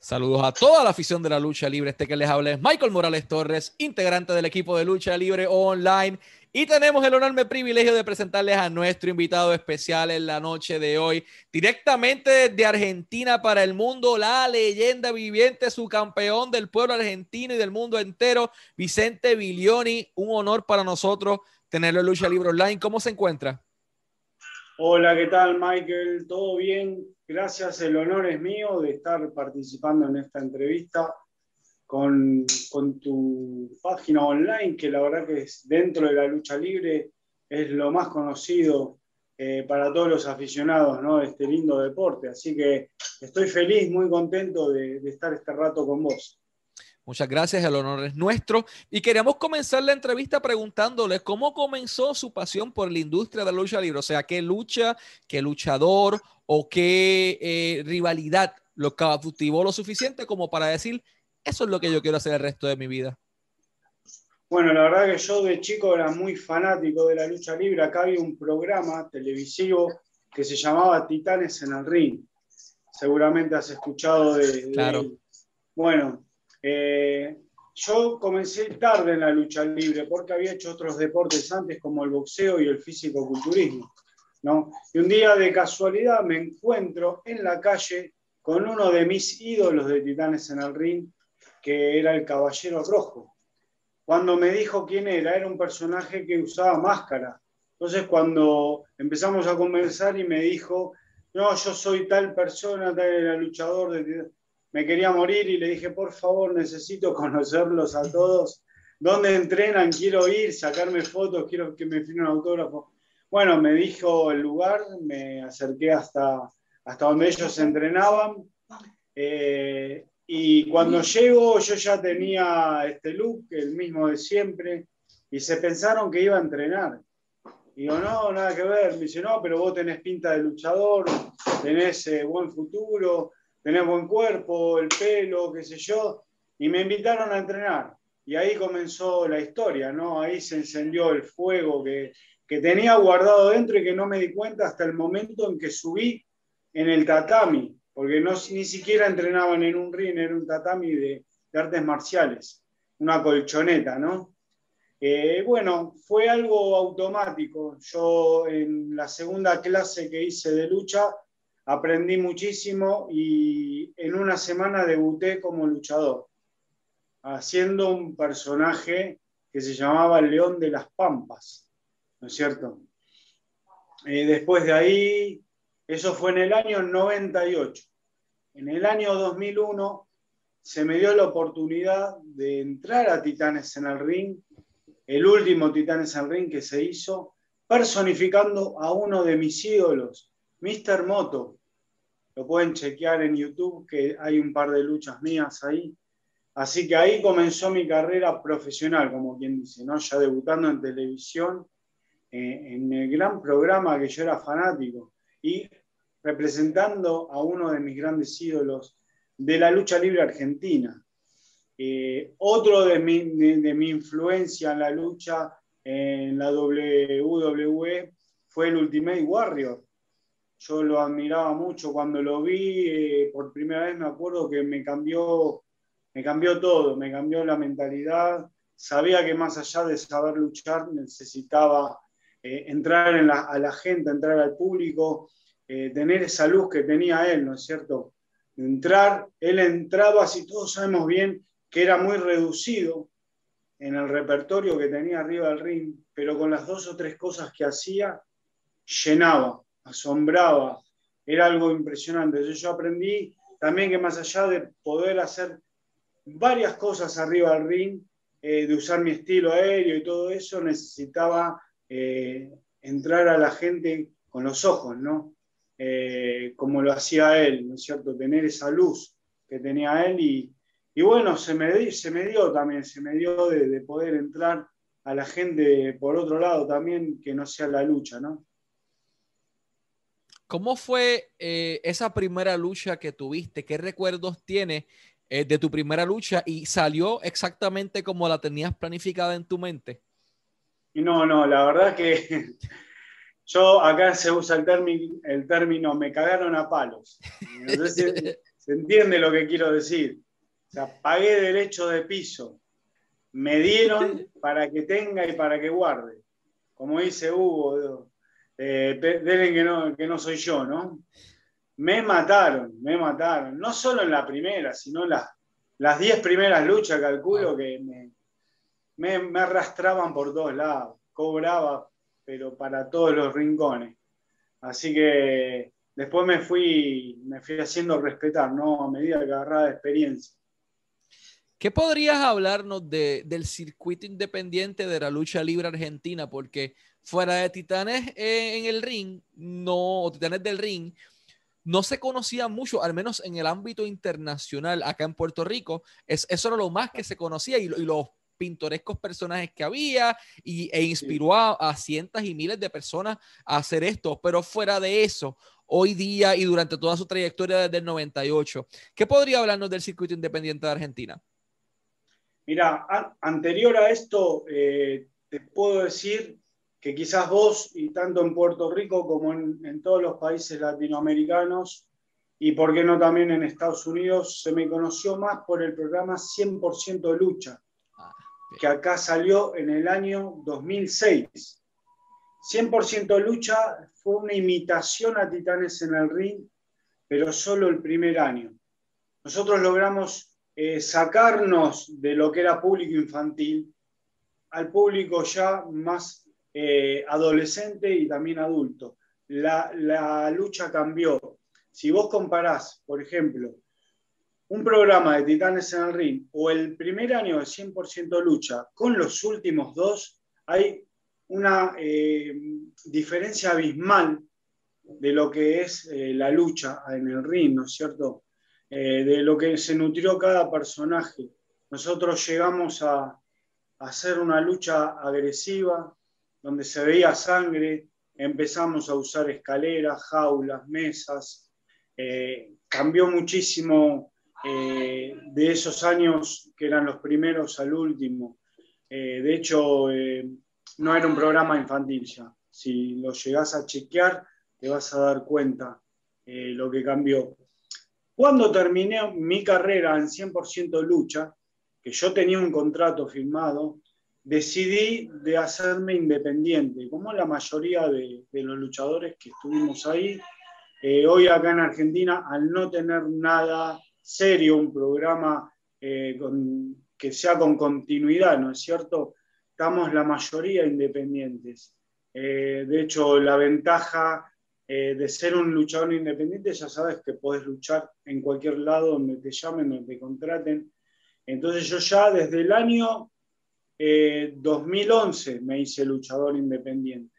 Saludos a toda la afición de la lucha libre. Este que les habla es Michael Morales Torres, integrante del equipo de lucha libre online. Y tenemos el enorme privilegio de presentarles a nuestro invitado especial en la noche de hoy, directamente de Argentina para el mundo, la leyenda viviente, su campeón del pueblo argentino y del mundo entero, Vicente Bilioni. Un honor para nosotros tenerlo en Lucha Libre Online. ¿Cómo se encuentra? Hola, ¿qué tal, Michael? ¿Todo bien? Gracias, el honor es mío de estar participando en esta entrevista con, tu página online, que la verdad que es dentro de la lucha libre es lo más conocido eh, para todos los aficionados ¿no? de este lindo deporte. Así que estoy feliz, muy contento de estar este rato con vos. Muchas gracias, el honor es nuestro. Y queríamos comenzar la entrevista preguntándoles cómo comenzó su pasión por la industria de la lucha libre, o sea, qué lucha, qué luchador o qué eh, rivalidad lo cautivó lo suficiente como para decir, eso es lo que yo quiero hacer el resto de mi vida. Bueno, la verdad que yo de chico era muy fanático de la lucha libre. Acá había un programa televisivo que se llamaba Titanes en el Ring. Seguramente has escuchado de, claro. Bueno, eh, yo comencé tarde en la lucha libre porque había hecho otros deportes antes como el boxeo y el físico-culturismo. ¿no? Y un día de casualidad me encuentro en la calle con uno de mis ídolos de Titanes en el Ring, que era el Caballero Rojo. Cuando me dijo quién era, era un personaje que usaba máscara. Entonces cuando empezamos a conversar y me dijo, no, yo soy tal persona, tal luchador de Titanes me quería morir y le dije, por favor, necesito conocerlos a todos. ¿Dónde entrenan? Quiero ir, sacarme fotos, quiero que me firme un autógrafo. Bueno, me dijo el lugar, me acerqué hasta, hasta donde ellos entrenaban. Eh, y cuando llego, yo ya tenía este look, el mismo de siempre, y se pensaron que iba a entrenar. Y digo, no, nada que ver. Me dice, no, pero vos tenés pinta de luchador, tenés eh, buen futuro, tenés buen cuerpo, el pelo, qué sé yo, y me invitaron a entrenar. Y ahí comenzó la historia, ¿no? Ahí se encendió el fuego que, que tenía guardado dentro y que no me di cuenta hasta el momento en que subí en el tatami, porque no, ni siquiera entrenaban en un ring, era un tatami de, de artes marciales, una colchoneta, ¿no? Eh, bueno, fue algo automático. Yo en la segunda clase que hice de lucha aprendí muchísimo y en una semana debuté como luchador, haciendo un personaje que se llamaba el León de las Pampas, ¿no es cierto? Eh, después de ahí, eso fue en el año 98. En el año 2001 se me dio la oportunidad de entrar a Titanes en el Ring, el último Titanes en el Ring que se hizo, personificando a uno de mis ídolos, Mr. Moto, lo pueden chequear en YouTube, que hay un par de luchas mías ahí. Así que ahí comenzó mi carrera profesional, como quien dice, ¿no? ya debutando en televisión, eh, en el gran programa que yo era fanático y representando a uno de mis grandes ídolos de la lucha libre argentina. Eh, otro de mi, de mi influencia en la lucha en la WWE fue el Ultimate Warrior, yo lo admiraba mucho cuando lo vi, eh, por primera vez me acuerdo que me cambió, me cambió todo, me cambió la mentalidad, sabía que más allá de saber luchar necesitaba eh, entrar a la gente, entrar al público, eh, tener esa luz que tenía él, ¿no es cierto? Entrar, él entraba, si todos sabemos bien, que era muy reducido en el repertorio que tenía arriba del ring, pero con las dos o tres cosas que hacía, llenaba asombraba, era algo impresionante. Yo aprendí también que más allá de poder hacer varias cosas arriba del ring, eh, de usar mi estilo aéreo y todo eso, necesitaba eh, entrar a la gente con los ojos, ¿no? Eh, como lo hacía él, ¿no es cierto? Tener esa luz que tenía él y, bueno, se me, se me dio también, se me dio de, de poder entrar a la gente por otro lado también, que no sea la lucha, ¿no? ¿Cómo fue eh, esa primera lucha que tuviste? ¿Qué recuerdos tienes eh, de tu primera lucha y salió exactamente como la tenías planificada en tu mente? No, no, la verdad que yo acá se usa el, término, el término me cagaron a palos. No sé ¿Se entiende lo que quiero decir? O sea, pagué derecho de piso. Me dieron para que tenga y para que guarde. Como dice Hugo, eh, que no, que no soy yo, ¿no? Me mataron, me mataron. No solo en la primera, sino las, las diez primeras luchas, calculo que me, me, arrastraban por todos lados. Cobraba, pero para todos los rincones. Así que después me fui, me fui haciendo respetar, ¿no? A medida que agarraba experiencia. ¿Qué podrías hablarnos del circuito independiente de la lucha libre argentina? Porque fuera de Titanes en el ring, no, o Titanes del ring, no se conocía mucho, al menos en el ámbito internacional, acá en Puerto Rico. Es, eso era lo más que se conocía y, los pintorescos personajes que había y, e inspiró a, a, cientos y miles de personas a hacer esto. Pero fuera de eso, hoy día y durante toda su trayectoria desde el 98, ¿qué podría hablarnos del circuito independiente de Argentina? Mira, anterior a esto, eh, te puedo decir que quizás vos, y tanto en Puerto Rico como en, todos los países latinoamericanos, y por qué no también en Estados Unidos, se me conoció más por el programa 100% Lucha, ah, que acá salió en el año 2006. 100% Lucha fue una imitación a Titanes en el Ring, pero solo el primer año. Nosotros logramos eh, sacarnos de lo que era público infantil al público ya más eh, adolescente y también adulto. La, lucha cambió. Si vos comparás, por ejemplo, un programa de Titanes en el Ring o el primer año de 100% lucha con los últimos dos, hay una eh, diferencia abismal de lo que es la lucha en el ring, ¿no es cierto? Eh, de lo que se nutrió cada personaje. Nosotros llegamos a, hacer una lucha agresiva, donde se veía sangre, empezamos a usar escaleras, jaulas, mesas. Eh, cambió muchísimo eh, de esos años que eran los primeros al último. de hecho, no era un programa infantil ya. Si lo llegás a chequear, te vas a dar cuenta lo que cambió. Cuando terminé mi carrera en 100% lucha, que yo tenía un contrato firmado, decidí de hacerme independiente, como la mayoría de, los luchadores que estuvimos ahí. Eh, hoy acá en Argentina, al no tener nada serio, un programa eh, que sea con continuidad, ¿no es cierto? Estamos la mayoría independientes. Eh, de hecho, la ventaja de ser un luchador independiente, ya sabes que puedes luchar en cualquier lado donde te llamen, donde te contraten. Entonces yo ya desde el año 2011 eh, me hice luchador independiente,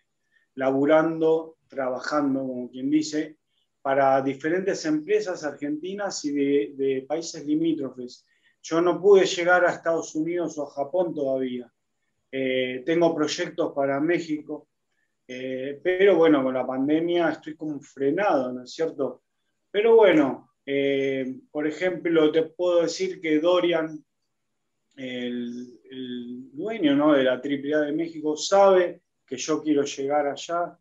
laburando, trabajando, como quien dice, para diferentes empresas argentinas y de, países limítrofes. Yo no pude llegar a Estados Unidos o a Japón todavía. Eh, tengo proyectos para México, eh, pero bueno, con la pandemia estoy como frenado, ¿no es cierto? Pero bueno, eh, por ejemplo, te puedo decir que Dorian, el, ¿no? de la AAA de México, sabe que yo quiero llegar allá,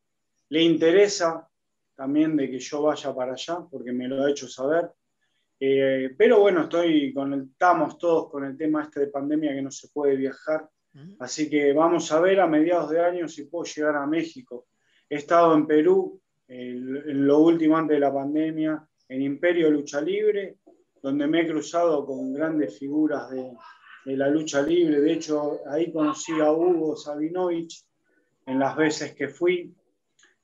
le interesa también de que yo vaya para allá, porque me lo ha hecho saber. Eh, pero bueno, estoy con estamos todos con el tema este de pandemia que no se puede viajar. Así que vamos a ver a mediados de año si puedo llegar a México. He estado en Perú en lo último antes de la pandemia, en Imperio Lucha Libre, donde me he cruzado con grandes figuras de, la lucha libre. De hecho, ahí conocí a Hugo Sabinovich en las veces que fui.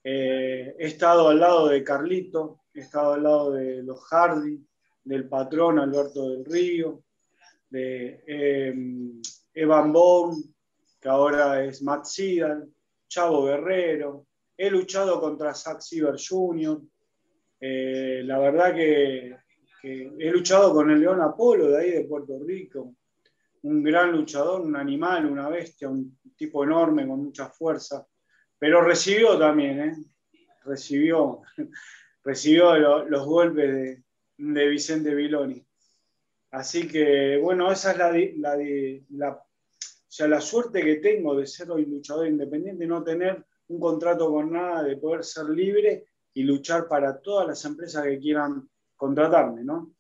Eh, he estado al lado de Carlito, he estado al lado de los Hardy, del patrón Alberto del Río, de eh, Evan Bond, que ahora es Matt Seidel, Chavo Guerrero. He luchado contra Zack Siever Jr. Eh, la verdad que, he luchado con el León Apolo de ahí de Puerto Rico. Un gran luchador, un animal, una bestia, un tipo enorme con mucha fuerza. Pero recibió también, ¿eh? Recibió, recibió los golpes de, de Vicente Viloni. Así que, bueno, esa es la, la, sea, la suerte que tengo de ser hoy luchador independiente, no tener un contrato con nada, de poder ser libre y luchar para todas las empresas que quieran contratarme, ¿no?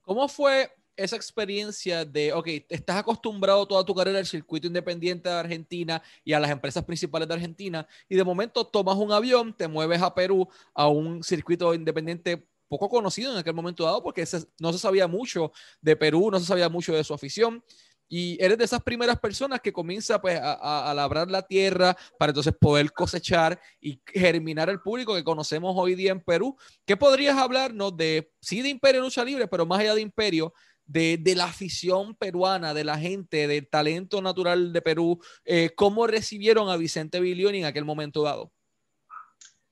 ¿Cómo fue esa experiencia de, ok, estás acostumbrado toda tu carrera al circuito independiente de Argentina y a las empresas principales de Argentina, y de momento tomas un avión, te mueves a Perú, a un circuito independiente poco conocido en aquel momento dado, porque no se sabía mucho de Perú, no se sabía mucho de su afición. Y eres de esas primeras personas que comienza pues, a, a, labrar la tierra para entonces poder cosechar y germinar el público que conocemos hoy día en Perú. ¿Qué podrías hablarnos de, sí, de Imperio Lucha Libre, pero más allá de Imperio, de, de, la afición peruana, de la gente, del talento natural de Perú, eh, ¿cómo recibieron a Vicente Bilioni en aquel momento dado?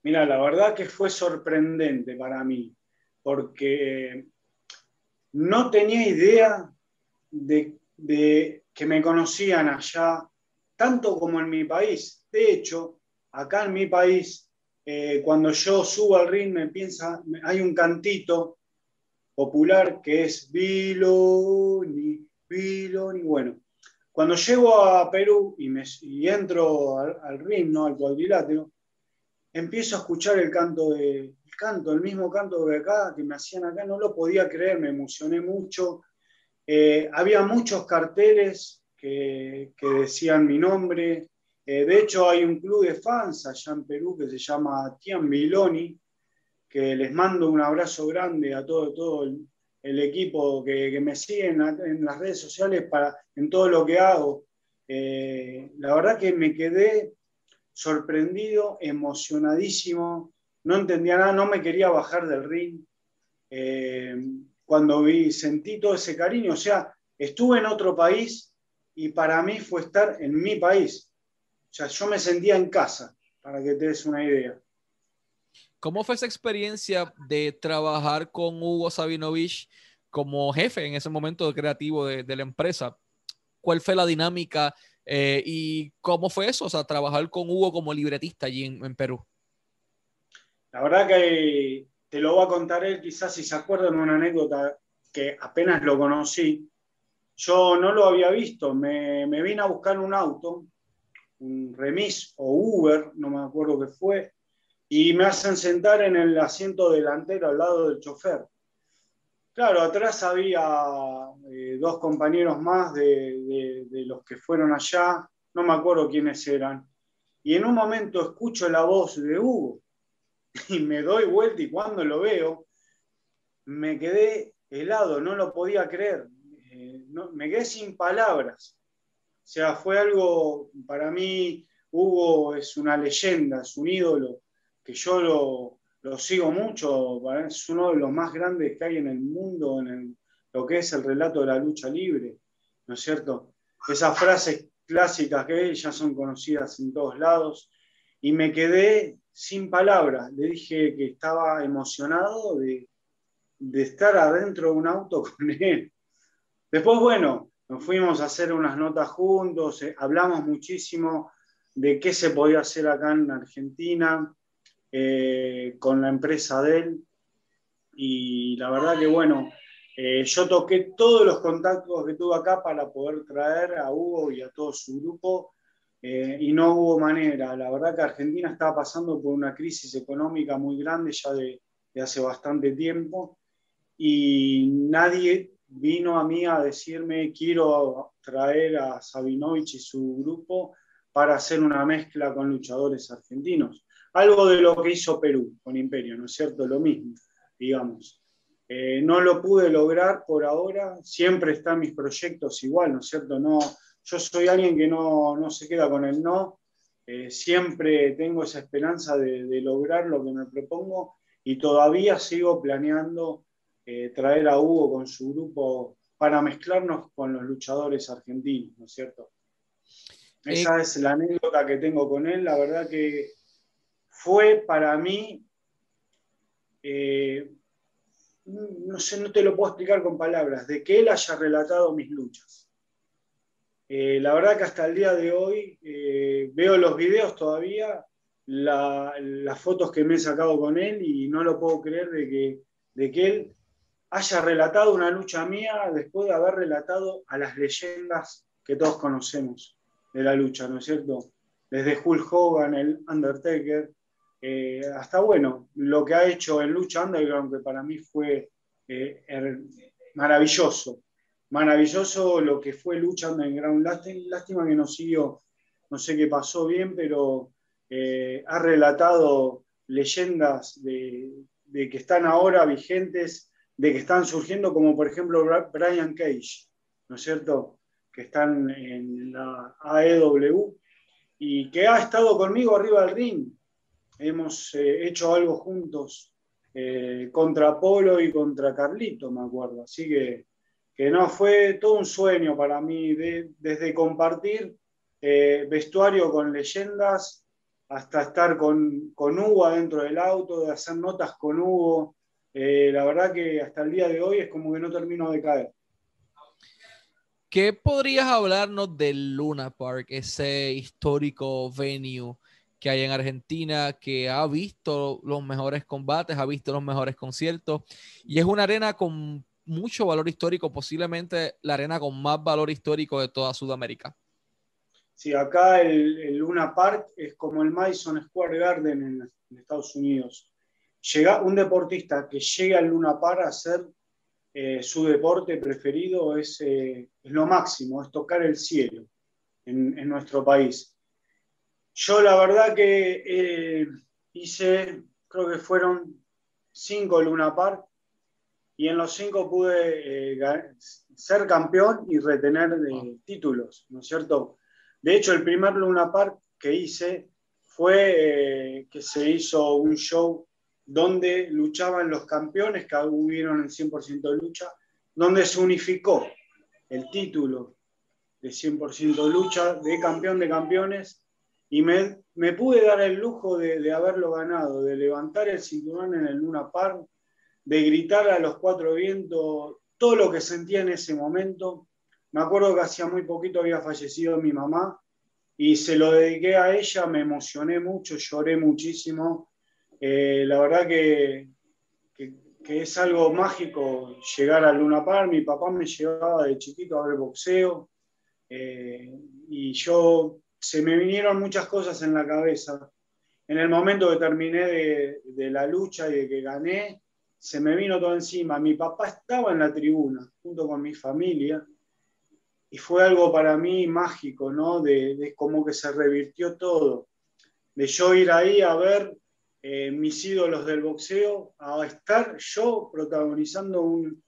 Mira, la verdad que fue sorprendente para mí, porque no tenía idea de, de que me conocían allá, tanto como en mi país. De hecho, acá en mi país, eh, cuando yo subo al ring, me piensa, hay un cantito popular que es Biloni, Biloni. Bueno, cuando llego a Perú y, me, entro al, al ring, ¿no? al cuadrilátero, empiezo a escuchar el canto de, el canto, el mismo canto de acá, que me hacían acá, no lo podía creer, me emocioné mucho. Eh, había muchos carteles que, que decían mi nombre. Eh, de hecho, hay un club de fans allá en Perú que se llama Tian Biloni, que les mando un abrazo grande a todo, el, equipo que, me sigue en, las redes sociales para, en todo lo que hago. Eh, la verdad que me quedé sorprendido, emocionadísimo, no entendía nada, no me quería bajar del ring. Eh, cuando vi, sentí todo ese cariño, o sea, estuve en otro país y para mí fue estar en mi país. O sea, yo me sentía en casa, para que te des una idea. ¿Cómo fue esa experiencia de trabajar con Hugo Sabinovich como jefe en ese momento creativo de, la empresa? ¿Cuál fue la dinámica eh, y cómo fue eso? O sea, trabajar con Hugo como libretista allí en, Perú. La verdad que te lo voy a contar él, quizás si se acuerdan una anécdota que apenas lo conocí. Yo no lo había visto, me, me vine a buscar un auto, un remis o Uber, no me acuerdo qué fue, y me hacen sentar en el asiento delantero al lado del chofer. Claro, atrás había eh, dos compañeros más de, los que fueron allá, no me acuerdo quiénes eran, y en un momento escucho la voz de Hugo y me doy vuelta y cuando lo veo, me quedé helado, no lo podía creer, eh, me quedé sin palabras. O sea, fue algo, para mí, Hugo es una leyenda, es un ídolo que yo lo, sigo mucho, es uno de los más grandes que hay en el mundo, en lo que es el relato de la lucha libre, ¿no es cierto? Esas frases clásicas que ya son conocidas en todos lados, y me quedé sin palabras, le dije que estaba emocionado de, de estar adentro de un auto con él. Después, bueno, nos fuimos a hacer unas notas juntos, eh, hablamos muchísimo de qué se podía hacer acá en Argentina, eh, con la empresa de él. Y la verdad que, bueno, eh, yo toqué todos los contactos que tuve acá para poder traer a Hugo y a todo su grupo. Eh, y no hubo manera. La verdad que Argentina estaba pasando por una crisis económica muy grande ya de, de hace bastante tiempo y nadie vino a mí a decirme quiero traer a Sabinovich y su grupo para hacer una mezcla con luchadores argentinos algo de lo que hizo Perú con Imperio, ¿no es cierto? Lo mismo, digamos. Eh, no lo pude lograr por ahora, siempre están mis proyectos igual, ¿no es cierto? No, yo soy alguien que no, no se queda con el no, eh, siempre tengo esa esperanza de, lograr lo que me propongo y todavía sigo planeando eh, traer a Hugo con su grupo para mezclarnos con los luchadores argentinos, ¿no es cierto? Esa es la anécdota que tengo con él, la verdad que fue para mí, eh, no sé, no te lo puedo explicar con palabras, de que él haya relatado mis luchas. Eh, la verdad que hasta el día de hoy eh, veo los videos todavía, las fotos que me he sacado con él y no lo puedo creer de que, de que él haya relatado una lucha mía después de haber relatado a las leyendas que todos conocemos de la lucha, ¿no es cierto? Desde Hulk Hogan, el Undertaker, eh, hasta bueno, lo que ha hecho en Lucha Underground, que para mí fue, eh, maravilloso, maravilloso lo que fue lucha underground. Lástima que no siguió, no sé qué pasó bien, pero eh, ha relatado leyendas de, que están ahora vigentes, de que están surgiendo, como por ejemplo Brian Cage, ¿no es cierto? Que están en la AEW y que ha estado conmigo arriba del ring. Hemos eh, hecho algo juntos eh, contra Polo y contra Carlito, me acuerdo. Así que, que no, fue todo un sueño para mí, desde compartir eh, vestuario con leyendas hasta estar con, con, Hugo adentro del auto, de hacer notas con Hugo. la verdad que hasta el día de hoy es como que no termino de caer. ¿Qué podrías hablarnos del Luna Park, ese histórico venue que hay en Argentina, que ha visto los mejores combates, ha visto los mejores conciertos y es una arena con mucho valor histórico, posiblemente la arena con más valor histórico de toda Sudamérica? Sí, acá el, Luna Park es como el Madison Square Garden en, en Estados Unidos. Llega un deportista que llega al Luna Park a ser eh, su deporte preferido eh, es, lo máximo, es tocar el cielo en, nuestro país. Yo la verdad que eh, hice, creo que fueron cinco Luna Park y en los cinco pude ser campeón y retener títulos, ¿no es cierto? De hecho, el primer Luna Park que hice fue que se hizo un show donde luchaban los campeones que hubieron el 100% de lucha, donde se unificó el título de 100% lucha de campeón de campeones y me, pude dar el lujo de, haberlo ganado, de levantar el cinturón en el Luna Park, de gritar a los cuatro vientos todo lo que sentía en ese momento. Me acuerdo que hacía muy poquito había fallecido mi mamá y se lo dediqué a ella, me emocioné mucho, lloré muchísimo eh, la verdad que, es algo mágico llegar al Luna Park. Mi papá me llevaba de chiquito a ver boxeo eh, y yo se me vinieron muchas cosas en la cabeza. En el momento que terminé de, de la lucha y de que gané, se me vino todo encima. Mi papá estaba en la tribuna junto con mi familia y fue algo para mí mágico, ¿no? De, de como que se revirtió todo. De yo ir ahí a ver eh, mis ídolos del boxeo a estar yo protagonizando un,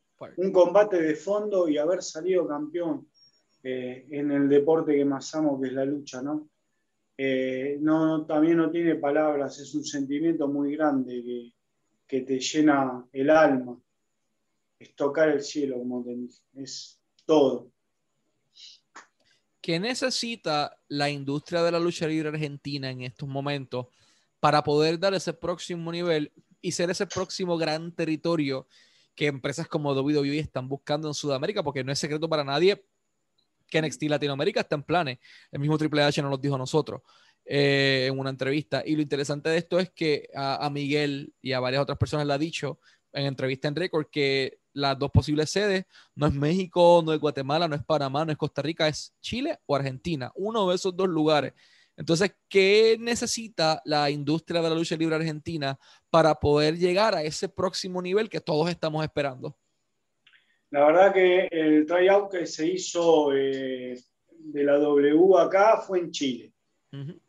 combate de fondo y haber salido campeón eh, en el deporte que más amo, que es la lucha, ¿no? Eh, no, también no tiene palabras, es un sentimiento muy grande que, que te llena el alma. Es tocar el cielo, como te dije, es todo. ¿Qué necesita la industria de la lucha libre argentina en estos momentos para poder dar ese próximo nivel y ser ese próximo gran territorio que empresas como WWE están buscando en Sudamérica, porque no es secreto para nadie que NXT Latinoamérica está en planes. El mismo Triple H nos lo dijo a nosotros eh, en una entrevista. Y lo interesante de esto es que a, Miguel y a varias otras personas le ha dicho en entrevista en récord que las dos posibles sedes no es México, no es Guatemala, no es Panamá, no es Costa Rica, es Chile o Argentina. Uno de esos dos lugares entonces, ¿qué necesita la industria de la lucha libre argentina para poder llegar a ese próximo nivel que todos estamos esperando? La verdad que el tryout que se hizo eh, de la W acá fue en Chile.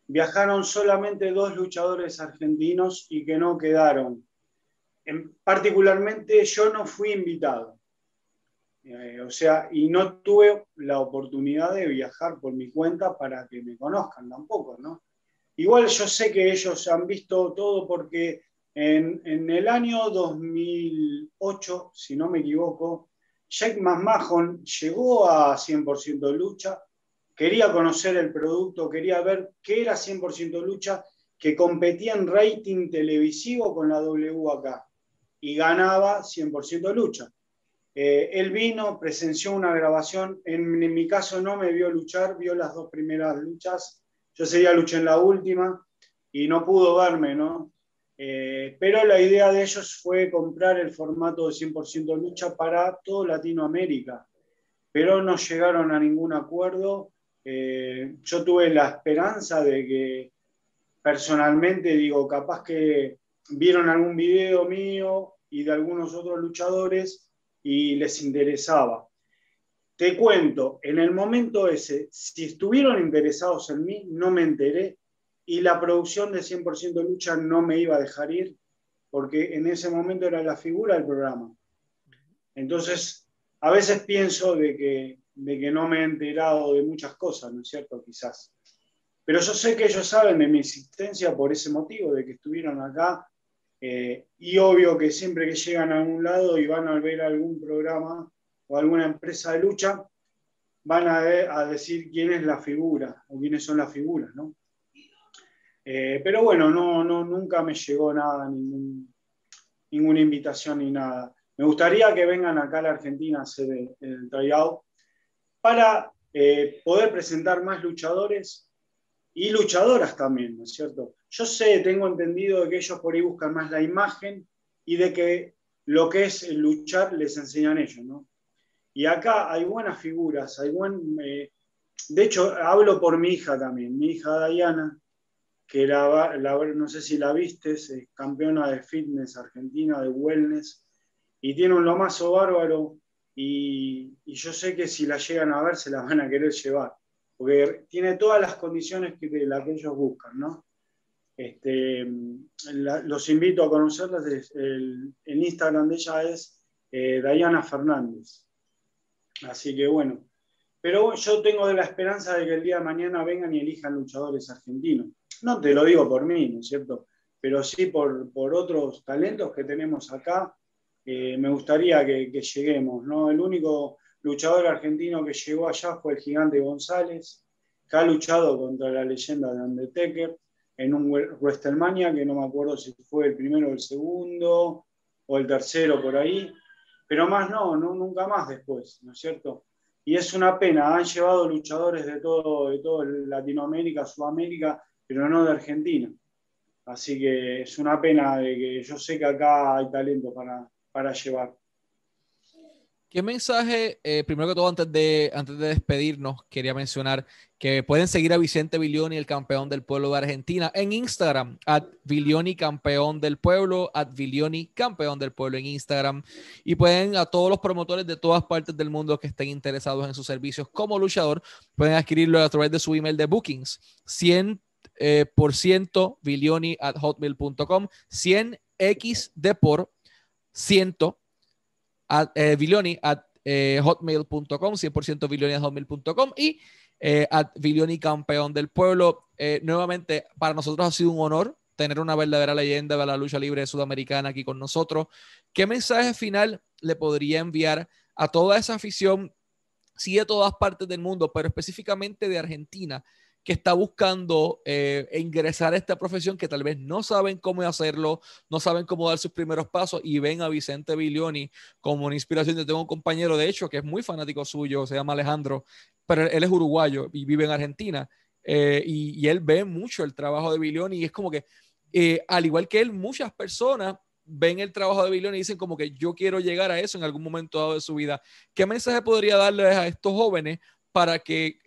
Viajaron solamente dos luchadores argentinos y que no quedaron. En, particularmente yo no fui invitado. Eh, o sea, y no tuve la oportunidad de viajar por mi cuenta para que me conozcan tampoco, ¿no? Igual yo sé que ellos han visto todo porque en, el año 2008, si no me equivoco, Jake McMahon llegó a 100% lucha, quería conocer el producto, quería ver qué era 100% lucha, que competía en rating televisivo con la W acá y ganaba 100% lucha. Eh, él vino, presenció una grabación, en, mi caso no me vio luchar, vio las dos primeras luchas, yo seguía luché en la última y no pudo verme, ¿no? Eh, pero la idea de ellos fue comprar el formato de 100% lucha para toda Latinoamérica, pero no llegaron a ningún acuerdo. Eh, yo tuve la esperanza de que personalmente, digo, capaz que vieron algún video mío y de algunos otros luchadores y les interesaba. Te cuento, en el momento ese, si estuvieron interesados en mí, no me enteré y la producción de 100% lucha no me iba a dejar ir porque en ese momento era la figura del programa. Entonces, a veces pienso de que, de que no me he enterado de muchas cosas, ¿no es cierto? Quizás. Pero yo sé que ellos saben de mi existencia por ese motivo, de que estuvieron acá. Eh, y obvio que siempre que llegan a algún lado y van a ver algún programa o alguna empresa de lucha, van a, a decir quién es la figura o quiénes son las figuras, ¿no? Eh, pero bueno, no, no, nunca me llegó nada, ninguna invitación ni nada. Me gustaría que vengan acá a la Argentina a hacer el, tryout para eh, poder presentar más luchadores y luchadoras también, ¿no es cierto? Yo sé, tengo entendido de que ellos por ahí buscan más la imagen y de que lo que es luchar les enseñan ellos, ¿no? Y acá hay buenas figuras, hay buen... Eh, de hecho, hablo por mi hija también, mi hija Diana, que la, no sé si la viste, es campeona de fitness argentina, de wellness, y tiene un lomazo bárbaro, y, yo sé que si la llegan a ver se la van a querer llevar porque tiene todas las condiciones que, las que ellos buscan, ¿no? Este, los invito a conocerlas, el, Instagram de ella es eh, Diana Fernández. Así que bueno, pero yo tengo de la esperanza de que el día de mañana vengan y elijan luchadores argentinos. No te lo digo por mí, ¿no es cierto? Pero sí por, por otros talentos que tenemos acá. Me gustaría que, que, lleguemos, ¿no? El único luchador argentino que llegó allá fue el gigante González, que ha luchado contra la leyenda de Undertaker en un WrestleMania, que no me acuerdo si fue el primero o el segundo, o el tercero por ahí, pero más no, no nunca más después, ¿no es cierto? Y es una pena, han llevado luchadores de todo, de todo Latinoamérica, Sudamérica, pero no de Argentina. Así que es una pena de que yo sé que acá hay talento para, para llevar. ¿Qué mensaje, eh, primero que todo, antes de, antes de despedirnos, quería mencionar que pueden seguir a Vicente Bilioni, el campeón del pueblo de Argentina, en Instagram, at Bilioni, campeón del pueblo, at Bilioni, campeón del pueblo en Instagram. Y pueden a todos los promotores de todas partes del mundo que estén interesados en sus servicios como luchador, pueden adquirirlo a través de su email de bookings. 100 eh, por ciento bilioni at hotmail.com, 100 x de por ciento at, eh, at eh, hotmail.com, 100% Vilioni hotmail.com y eh, at Vilioni campeón del pueblo. Eh, nuevamente, para nosotros ha sido un honor tener una verdadera leyenda de la lucha libre sudamericana aquí con nosotros. ¿Qué mensaje final le podría enviar a toda esa afición, sí de todas partes del mundo, pero específicamente de Argentina, que está buscando eh, ingresar a esta profesión, que tal vez no saben cómo hacerlo, no saben cómo dar sus primeros pasos y ven a Vicente Bilioni como una inspiración. Yo tengo un compañero, de hecho, que es muy fanático suyo, se llama Alejandro, pero él es uruguayo y vive en Argentina. Eh, y, él ve mucho el trabajo de Bilioni y es como que, eh, al igual que él, muchas personas ven el trabajo de Bilioni y dicen como que yo quiero llegar a eso en algún momento dado de su vida. ¿Qué mensaje podría darles a estos jóvenes para que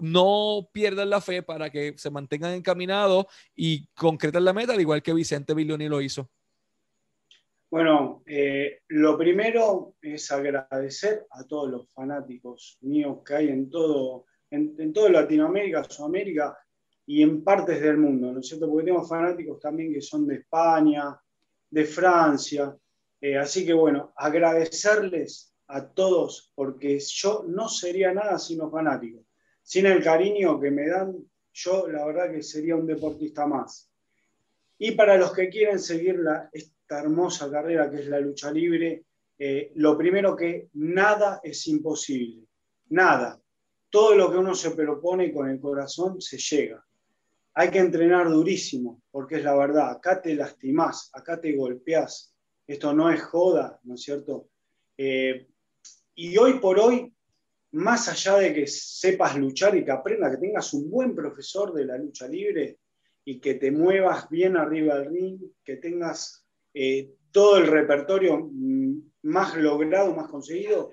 no pierdan la fe para que se mantengan encaminados y concretan la meta, al igual que Vicente Bilioni lo hizo? Bueno, eh, lo primero es agradecer a todos los fanáticos míos que hay en todo, en, todo Latinoamérica, Sudamérica y en partes del mundo, ¿no es cierto? Porque tenemos fanáticos también que son de España, de Francia. Eh, así que bueno, agradecerles a todos porque yo no sería nada sin los fanáticos sin el cariño que me dan, yo la verdad que sería un deportista más. Y para los que quieren seguir esta hermosa carrera que es la lucha libre, eh, lo primero que nada es imposible, nada. Todo lo que uno se propone con el corazón se llega. Hay que entrenar durísimo, porque es la verdad, acá te lastimás, acá te golpeás. Esto no es joda, ¿no es cierto? Eh, y hoy por hoy más allá de que sepas luchar y que aprendas, que tengas un buen profesor de la lucha libre y que te muevas bien arriba del ring, que tengas eh, todo el repertorio mm, más logrado, más conseguido,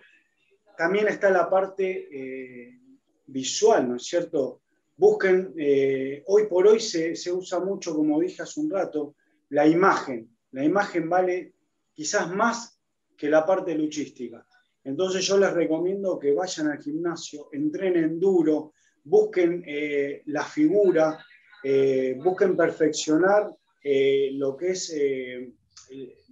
también está la parte eh, visual, ¿no es cierto? Busquen, eh, hoy por hoy se, se usa mucho, como dije hace un rato, la imagen. La imagen vale quizás más que la parte luchística. Entonces yo les recomiendo que vayan al gimnasio, entrenen duro, busquen eh, la figura, eh, busquen perfeccionar eh, lo, que es,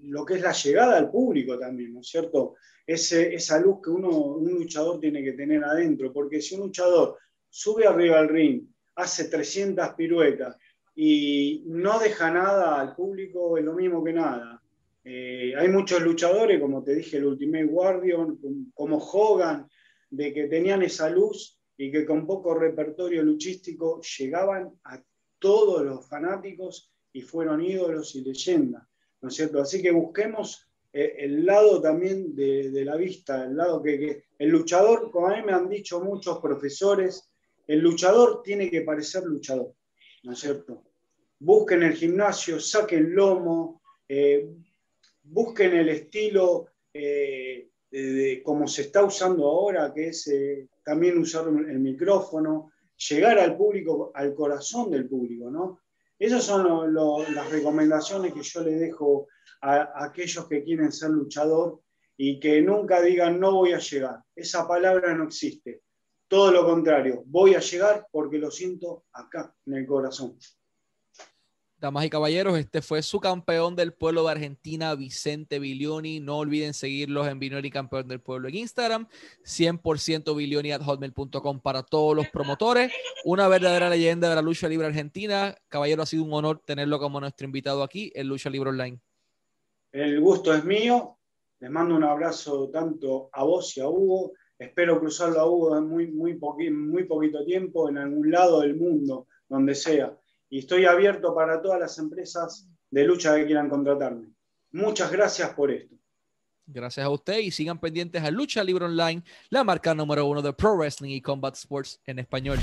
lo que es la llegada al público también, ¿no es cierto? esa luz que uno, un luchador tiene que tener adentro, porque si un luchador sube arriba al ring, hace 300 piruetas y no deja nada al público, es lo mismo que nada. Eh, hay muchos luchadores, como te dije, el Ultimate Warrior, como Hogan, de que tenían esa luz y que con poco repertorio luchístico llegaban a todos los fanáticos y fueron ídolos y leyendas, ¿no es cierto? Así que busquemos eh, el lado también de, la vista, el lado que, el luchador, como a mí me han dicho muchos profesores, el luchador tiene que parecer luchador, ¿no es cierto? Busquen el gimnasio, saquen lomo, eh, busquen el estilo eh, de, como se está usando ahora, que es también usar el micrófono, llegar al público, al corazón del público, ¿no? Esas son las recomendaciones que yo le dejo a, aquellos que quieren ser luchador y que nunca digan no voy a llegar. Esa palabra no existe. Todo lo contrario, voy a llegar porque lo siento acá, en el corazón. Damas y caballeros, este fue su campeón del pueblo de Argentina, Vicente Bilioni. No olviden seguirlos en Bilioni Campeón del Pueblo en Instagram. 100% Bilioni at hotmail.com para todos los promotores. Una verdadera leyenda de la lucha libre argentina. Caballero, ha sido un honor tenerlo como nuestro invitado aquí en Lucha Libre Online. El gusto es mío. Les mando un abrazo tanto a vos y a Hugo. Espero cruzarlo a Hugo en muy, muy, muy poquito tiempo en algún lado del mundo, donde sea. Y estoy abierto para todas las empresas de lucha que quieran contratarme. Muchas gracias por esto. Gracias a usted y sigan pendientes a Lucha Libre Online, la marca número uno de Pro Wrestling y Combat Sports en español.